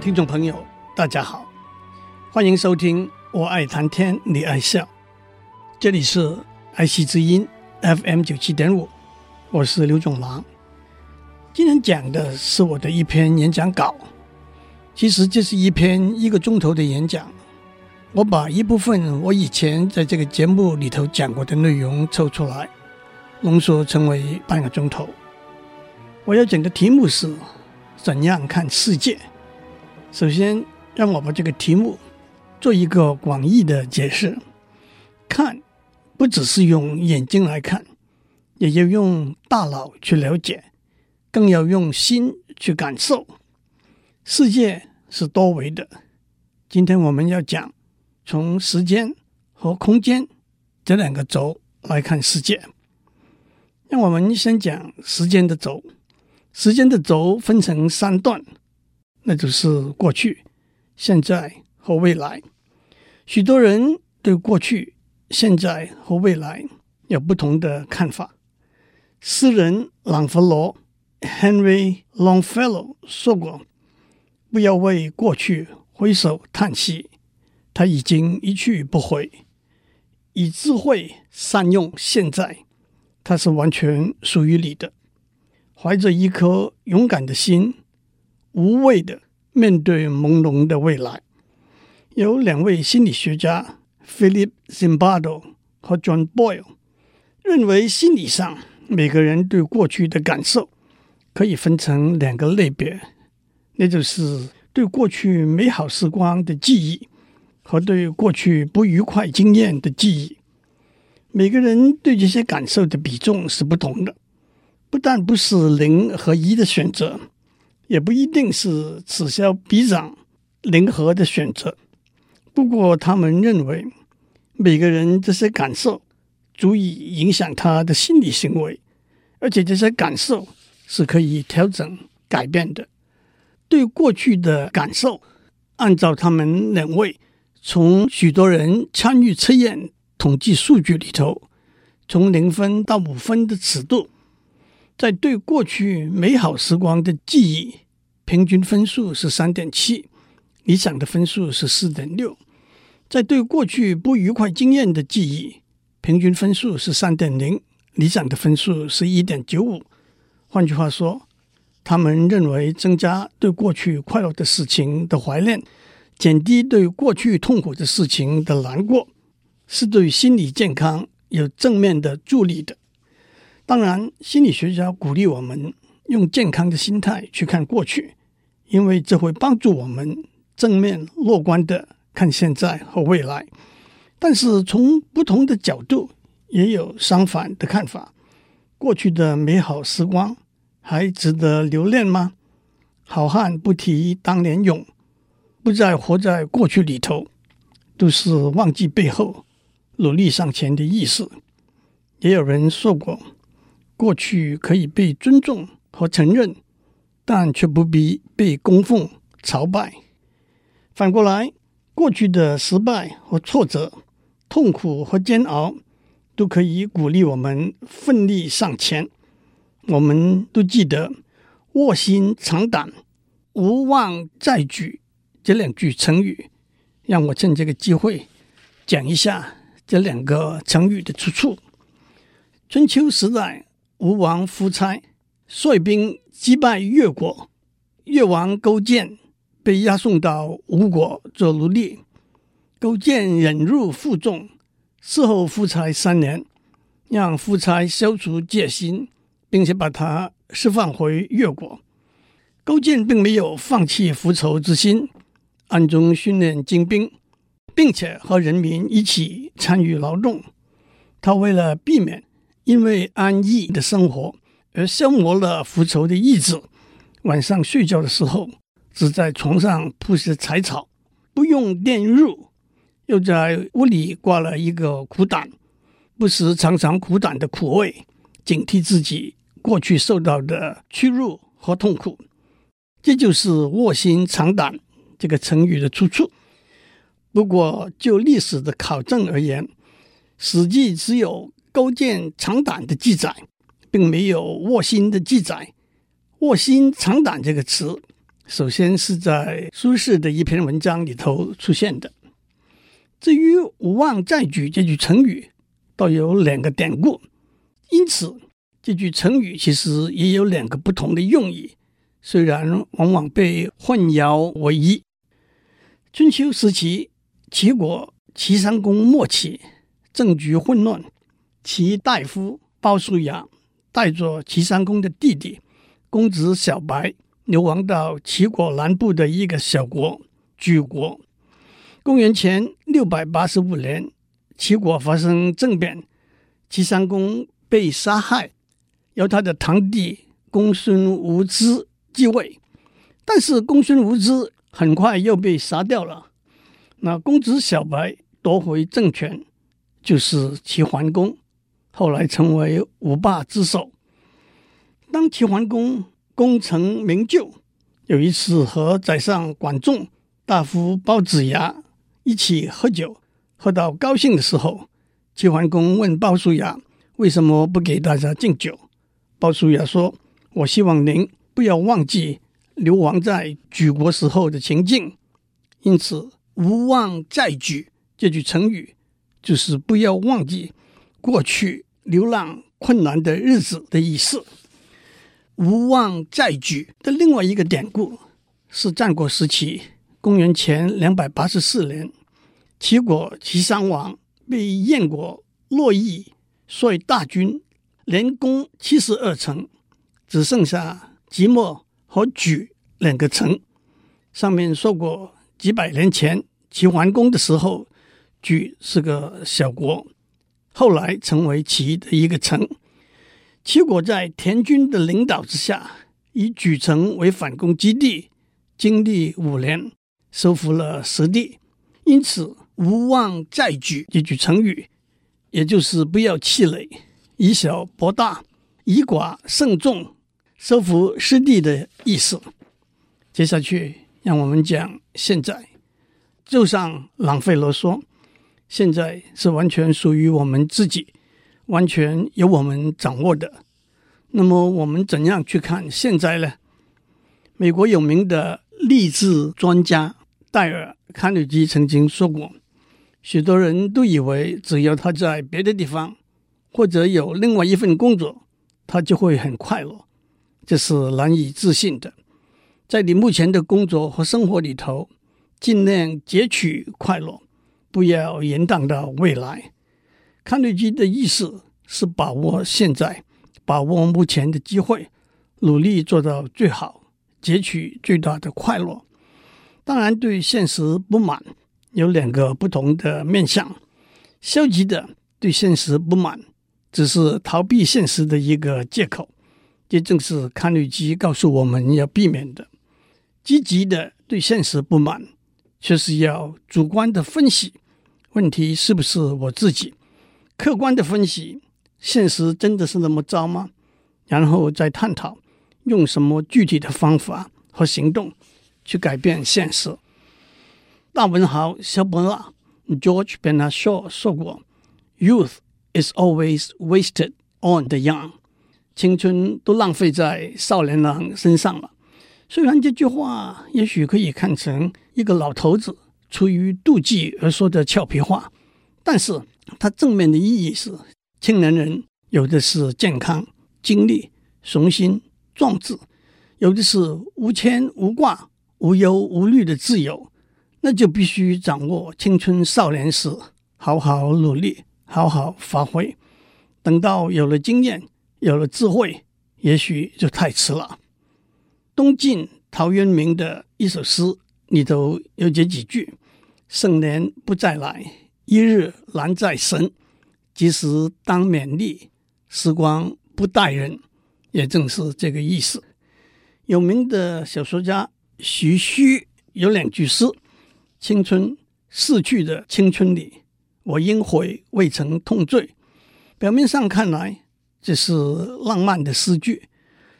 听众朋友，大家好，欢迎收听《我爱谈天，你爱笑》，这里是爱惜之音 FM 九七点五，我是刘炯朗。今天讲的是我的一篇演讲稿，其实这是一篇一个钟头的演讲，我把一部分我以前在这个节目里头讲过的内容抽出来，浓缩成为半个钟头。我要讲的题目是怎样看世界。首先，让我把这个题目做一个广义的解释。看，不只是用眼睛来看，也要用大脑去了解，更要用心去感受。世界是多维的。今天我们要讲从时间和空间这两个轴来看世界。让我们先讲时间的轴。时间的轴分成三段。那就是过去、现在和未来。许多人对过去、现在和未来有不同的看法。诗人朗佛罗 （Henry Longfellow） 说过：“不要为过去挥手叹息，他已经一去不回；以智慧善用现在，它是完全属于你的。怀着一颗勇敢的心。”无畏的面对朦胧的未来。有两位心理学家，Philip Zimbardo 和 John Boyle，认为心理上每个人对过去的感受可以分成两个类别，那就是对过去美好时光的记忆和对过去不愉快经验的记忆。每个人对这些感受的比重是不同的，不但不是零和一的选择。也不一定是此消彼长、零和的选择。不过，他们认为每个人这些感受足以影响他的心理行为，而且这些感受是可以调整、改变的。对过去的感受，按照他们两位从许多人参与测验统计数据里头，从零分到五分的尺度。在对过去美好时光的记忆，平均分数是三点七，理想的分数是四点六；在对过去不愉快经验的记忆，平均分数是三点零，理想的分数是一点九五。换句话说，他们认为增加对过去快乐的事情的怀念，减低对过去痛苦的事情的难过，是对心理健康有正面的助力的。当然，心理学家鼓励我们用健康的心态去看过去，因为这会帮助我们正面乐观地看现在和未来。但是，从不同的角度也有相反的看法。过去的美好时光还值得留恋吗？好汉不提当年勇，不再活在过去里头，都是忘记背后，努力向前的意思。也有人说过。过去可以被尊重和承认，但却不必被供奉朝拜。反过来，过去的失败和挫折、痛苦和煎熬，都可以鼓励我们奋力向前。我们都记得“卧薪尝胆”“无妄再举”这两句成语。让我趁这个机会讲一下这两个成语的出处。春秋时代。吴王夫差率兵击败越国，越王勾践被押送到吴国做奴隶。勾践忍辱负重，伺候夫差三年，让夫差消除戒心，并且把他释放回越国。勾践并没有放弃复仇之心，暗中训练精兵，并且和人民一起参与劳动。他为了避免因为安逸的生活而消磨了复仇的意志。晚上睡觉的时候，只在床上铺些柴草，不用电褥，又在屋里挂了一个苦胆，不时尝尝苦胆的苦味，警惕自己过去受到的屈辱和痛苦。这就是“卧薪尝胆”这个成语的出处。不过，就历史的考证而言，《史记》只有勾践尝胆的记载，并没有卧薪的记载。卧薪尝胆这个词，首先是在苏轼的一篇文章里头出现的。至于“无妄再举”这句成语，倒有两个典故，因此这句成语其实也有两个不同的用意。虽然往往被混淆为一。春秋时期，齐国齐襄公末期，政局混乱，齐大夫鲍叔牙带着齐襄公的弟弟公子小白流亡到齐国南部的一个小国莒国。公元前六百八十五年，齐国发生政变，齐襄公被杀害，由他的堂弟公孙无知。继位，但是公孙无知很快又被杀掉了。那公子小白夺回政权，就是齐桓公，后来成为五霸之首。当齐桓公功成名就，有一次和宰相管仲、大夫鲍子牙一起喝酒，喝到高兴的时候，齐桓公问鲍叔牙为什么不给大家敬酒？鲍叔牙说：“我希望您。”不要忘记流亡在莒国时候的情境，因此“无妄再举”这句成语就是不要忘记过去流浪困难的日子的意思。“无望再举”的另外一个典故是战国时期，公元前两百八十四年，齐国齐襄王被燕国乐毅率大军连攻七十二城，只剩下。即墨和莒两个城，上面说过，几百年前齐桓公的时候，莒是个小国，后来成为齐的一个城。齐国在田军的领导之下，以莒城为反攻基地，经历五年，收复了失地。因此，“无妄再举”这句成语，也就是不要气馁，以小博大，以寡胜众。收复失地的意思。接下去，让我们讲现在。就像朗费罗说：“现在是完全属于我们自己，完全由我们掌握的。”那么，我们怎样去看现在呢？美国有名的励志专家戴尔·卡耐基曾经说过：“许多人都以为，只要他在别的地方，或者有另外一份工作，他就会很快乐。”这是难以置信的。在你目前的工作和生活里头，尽量截取快乐，不要延宕到未来。卡内基的意思是把握现在，把握目前的机会，努力做到最好，截取最大的快乐。当然，对现实不满有两个不同的面向。消极的对现实不满，只是逃避现实的一个借口。这正是卡内基告诉我们要避免的。积极的对现实不满，就是要主观的分析问题是不是我自己，客观的分析现实真的是那么糟吗？然后再探讨用什么具体的方法和行动去改变现实。大文豪萧伯纳 George Bernard Shaw 说过：“Youth is always wasted on the young。”青春都浪费在少年郎身上了。虽然这句话也许可以看成一个老头子出于妒忌而说的俏皮话，但是它正面的意义是：青年人有的是健康、精力、雄心、壮志，有的是无牵无挂、无忧无虑的自由。那就必须掌握青春少年时，好好努力，好好发挥。等到有了经验。有了智慧，也许就太迟了。东晋陶渊明的一首诗里头有这几句：“盛年不再来，一日难再神。及时当勉励，时光不待人。”也正是这个意思。有名的小说家徐虚有两句诗：“青春逝去的青春里，我应悔未曾痛醉。”表面上看来这是浪漫的诗句，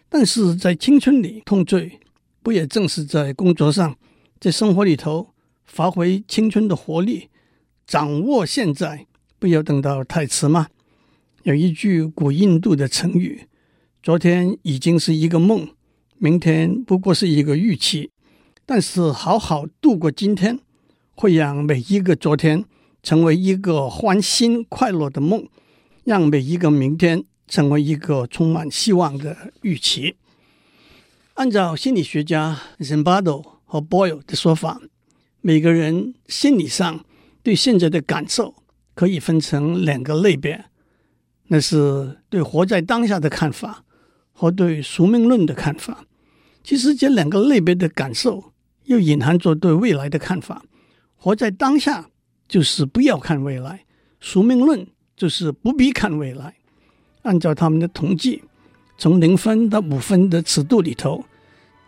但是在青春里痛醉，不也正是在工作上，在生活里头发挥青春的活力，掌握现在，不要等到太迟吗？有一句古印度的成语：“昨天已经是一个梦，明天不过是一个预期。”但是好好度过今天，会让每一个昨天成为一个欢欣快乐的梦。让每一个明天成为一个充满希望的预期。按照心理学家 Zimbardo 和 Boyle 的说法，每个人心理上对现在的感受可以分成两个类别，那是对活在当下的看法和对宿命论的看法。其实这两个类别的感受又隐含着对未来的看法。活在当下就是不要看未来，宿命论。就是不必看未来，按照他们的统计，从零分到五分的尺度里头，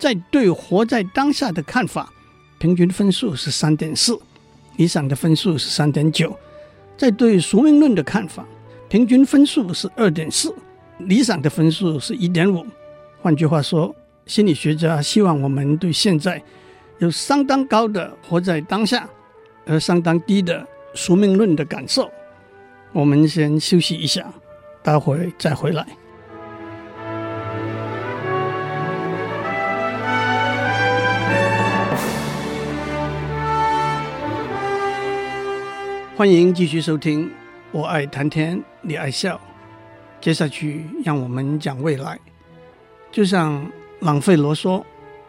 在对活在当下的看法，平均分数是三点四，理想的分数是三点九；在对宿命论的看法，平均分数是二点四，理想的分数是一点五。换句话说，心理学家希望我们对现在有相当高的活在当下，而相当低的宿命论的感受。我们先休息一下，待会再回来。欢迎继续收听《我爱谈天，你爱笑》。接下去，让我们讲未来。就像朗费罗说：“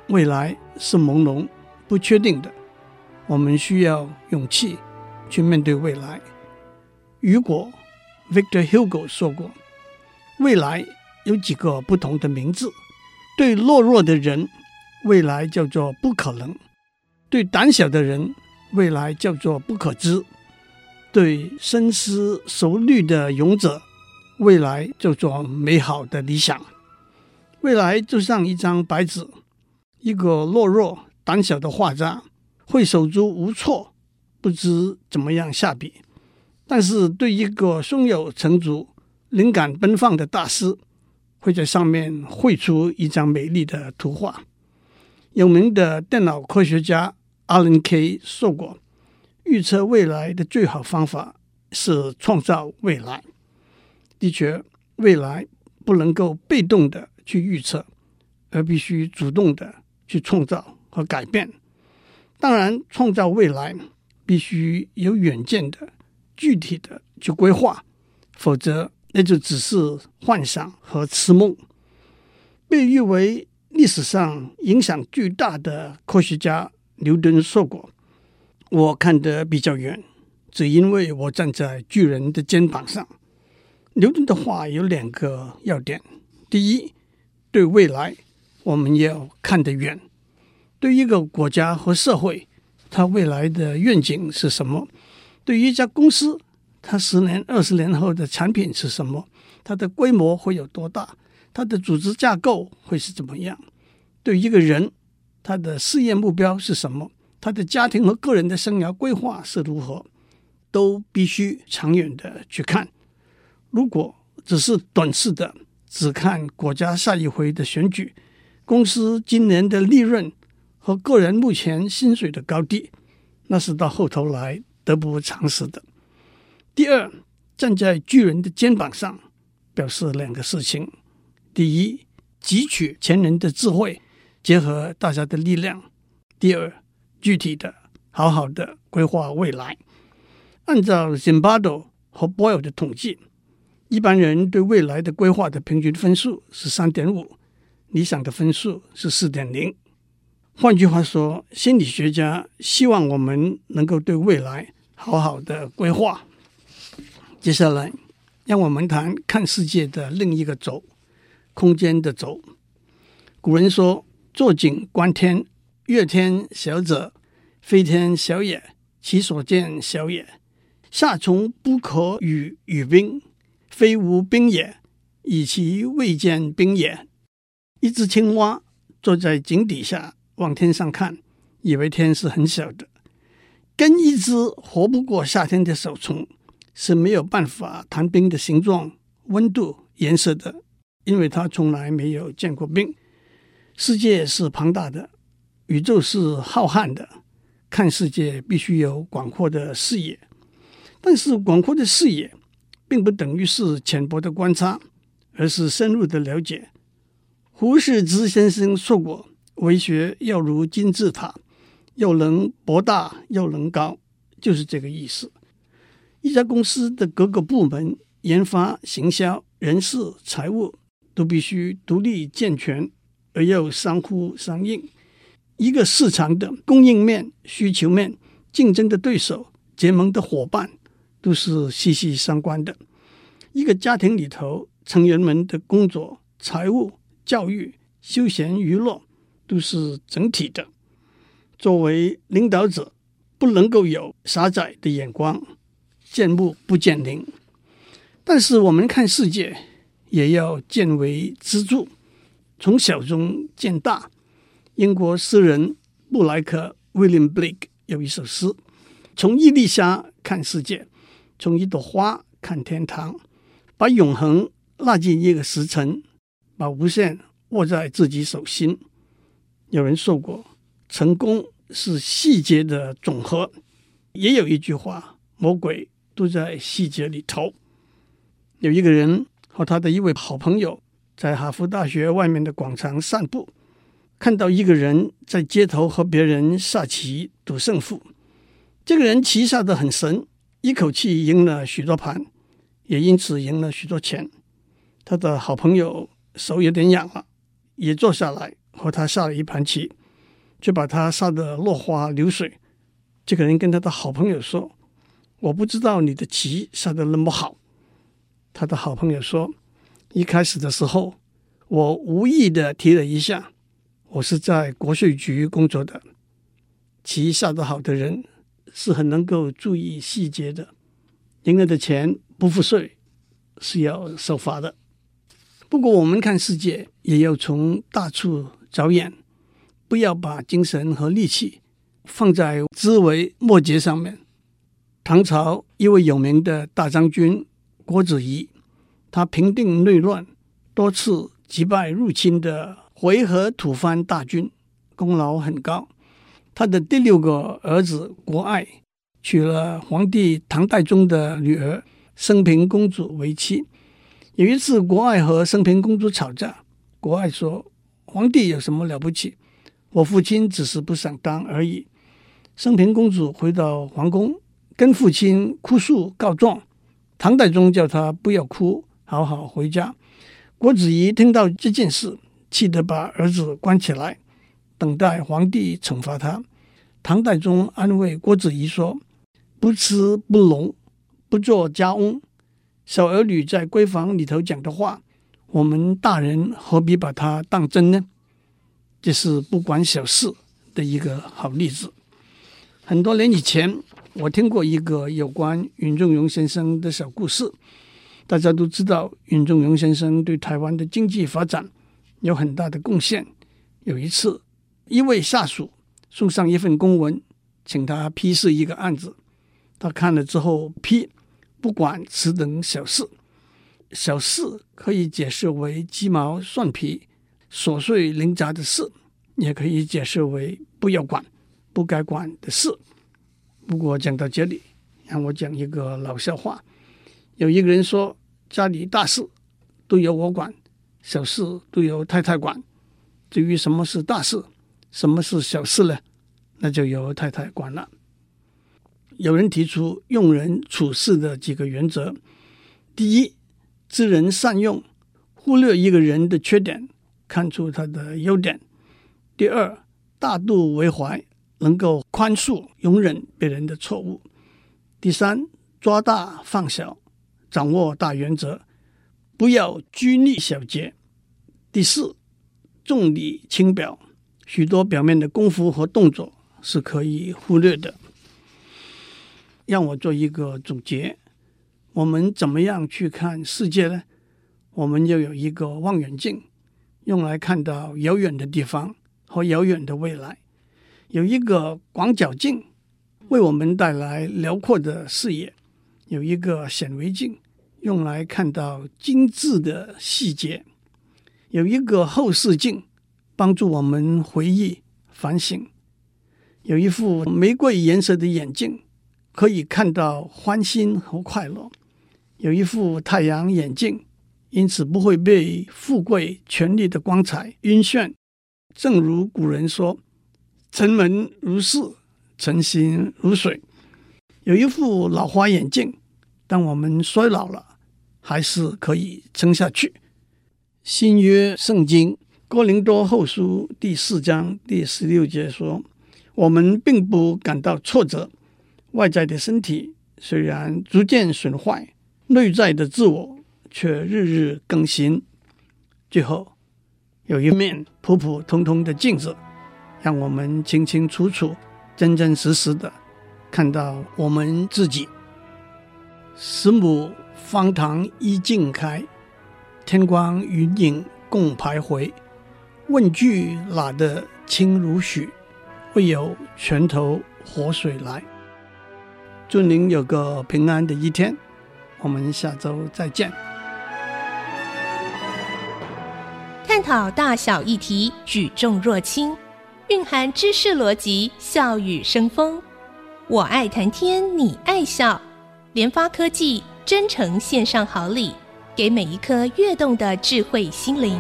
未来是朦胧、不确定的，我们需要勇气去面对未来。”雨果 Victor Hugo 说过：“未来有几个不同的名字。对懦弱的人，未来叫做不可能；对胆小的人，未来叫做不可知；对深思熟虑的勇者，未来叫做美好的理想。未来就像一张白纸，一个懦弱胆小的画家会手足无措，不知怎么样下笔。”但是，对一个胸有成竹、灵感奔放的大师，会在上面绘出一张美丽的图画。有名的电脑科学家 Alan Kay 说过：“预测未来的最好方法是创造未来。”的确，未来不能够被动的去预测，而必须主动的去创造和改变。当然，创造未来必须有远见的。具体的去规划，否则那就只是幻想和痴梦。被誉为历史上影响巨大的科学家牛顿说过：“我看得比较远，只因为我站在巨人的肩膀上。”牛顿的话有两个要点：第一，对未来我们要看得远；对一个国家和社会，它未来的愿景是什么？对于一家公司，它十年、二十年后的产品是什么？它的规模会有多大？它的组织架构会是怎么样？对一个人，他的事业目标是什么？他的家庭和个人的生涯规划是如何？都必须长远的去看。如果只是短视的，只看国家下一回的选举、公司今年的利润和个人目前薪水的高低，那是到后头来。得不偿失的。第二，站在巨人的肩膀上，表示两个事情：第一，汲取前人的智慧，结合大家的力量；第二，具体的、好好的规划未来。按照 Zimbardo 和 Boyle 的统计，一般人对未来的规划的平均分数是三点五，理想的分数是四点零。换句话说，心理学家希望我们能够对未来好好的规划。接下来，让我们谈看世界的另一个轴——空间的轴。古人说：“坐井观天，阅天小者，非天小也，其所见小也；夏虫不可语语冰，非无冰也，以其未见冰也。”一只青蛙坐在井底下。往天上看，以为天是很小的。跟一只活不过夏天的小虫是没有办法谈冰的形状、温度、颜色的，因为它从来没有见过冰。世界是庞大的，宇宙是浩瀚的，看世界必须有广阔的视野。但是，广阔的视野并不等于是浅薄的观察，而是深入的了解。胡适之先生说过：“为学要如金字塔。”要能博大又能高，就是这个意思。一家公司的各个部门，研发、行销、人事、财务，都必须独立健全，而又相互相应。一个市场的供应面、需求面、竞争的对手、结盟的伙伴，都是息息相关的。一个家庭里头，成员们的工作、财务、教育、休闲娱乐，都是整体的。作为领导者，不能够有狭窄的眼光，见木不见林。但是我们看世界，也要见微知著，从小中见大。英国诗人布莱克 （William Blake） 有一首诗：“从一粒沙看世界，从一朵花看天堂，把永恒纳进一个时辰，把无限握在自己手心。”有人说过，成功。是细节的总和。也有一句话：“魔鬼都在细节里头。”有一个人和他的一位好朋友在哈佛大学外面的广场散步，看到一个人在街头和别人下棋赌胜负。这个人棋下得很神，一口气赢了许多盘，也因此赢了许多钱。他的好朋友手有点痒了，也坐下来和他下了一盘棋。就把他杀得落花流水。这个人跟他的好朋友说：“我不知道你的棋下得那么好。”他的好朋友说：“一开始的时候，我无意的提了一下。我是在国税局工作的，棋下得好的人是很能够注意细节的。赢了的钱不付税是要受罚的。不过我们看世界也要从大处着眼。”不要把精神和力气放在枝微末节上面。唐朝一位有名的大将军郭子仪，他平定内乱，多次击败入侵的回纥吐蕃大军，功劳很高。他的第六个儿子国爱娶了皇帝唐代宗的女儿升平公主为妻。有一次，国爱和升平公主吵架，国爱说：“皇帝有什么了不起？”我父亲只是不想当而已。升平公主回到皇宫，跟父亲哭诉告状。唐代宗叫她不要哭，好好回家。郭子仪听到这件事，气得把儿子关起来，等待皇帝惩罚他。唐代宗安慰郭子仪说：“不吃不聋，不做家翁。小儿女在闺房里头讲的话，我们大人何必把它当真呢？”这是不管小事的一个好例子。很多年以前，我听过一个有关云仲荣先生的小故事。大家都知道，云仲荣先生对台湾的经济发展有很大的贡献。有一次，一位下属送上一份公文，请他批示一个案子。他看了之后批，不管此等小事。小事可以解释为鸡毛蒜皮。琐碎零杂的事，也可以解释为不要管、不该管的事。不过讲到这里，让我讲一个老笑话。有一个人说，家里大事都由我管，小事都由太太管。至于什么是大事，什么是小事呢？那就由太太管了。有人提出用人处事的几个原则：第一，知人善用，忽略一个人的缺点。看出他的优点。第二，大度为怀，能够宽恕、容忍别人的错误。第三，抓大放小，掌握大原则，不要拘泥小节。第四，重礼轻表，许多表面的功夫和动作是可以忽略的。让我做一个总结：我们怎么样去看世界呢？我们要有一个望远镜。用来看到遥远的地方和遥远的未来。有一个广角镜，为我们带来辽阔的视野；有一个显微镜，用来看到精致的细节；有一个后视镜，帮助我们回忆反省；有一副玫瑰颜色的眼镜，可以看到欢欣和快乐；有一副太阳眼镜。因此不会被富贵权力的光彩晕眩。正如古人说：“城门如市，城心如水。”有一副老花眼镜，当我们衰老了，还是可以撑下去。新约圣经哥林多后书第四章第十六节说：“我们并不感到挫折，外在的身体虽然逐渐损坏，内在的自我。”却日日更新。最后，有一面普普通通的镜子，让我们清清楚楚、真真实实的看到我们自己。十母方塘一径开，天光云影共徘徊。问句哪得清如许？为有泉头活水来。祝您有个平安的一天。我们下周再见。探讨大小议题，举重若轻，蕴含知识逻辑，笑语生风。我爱谈天，你爱笑。联发科技真诚献上好礼，给每一颗跃动的智慧心灵。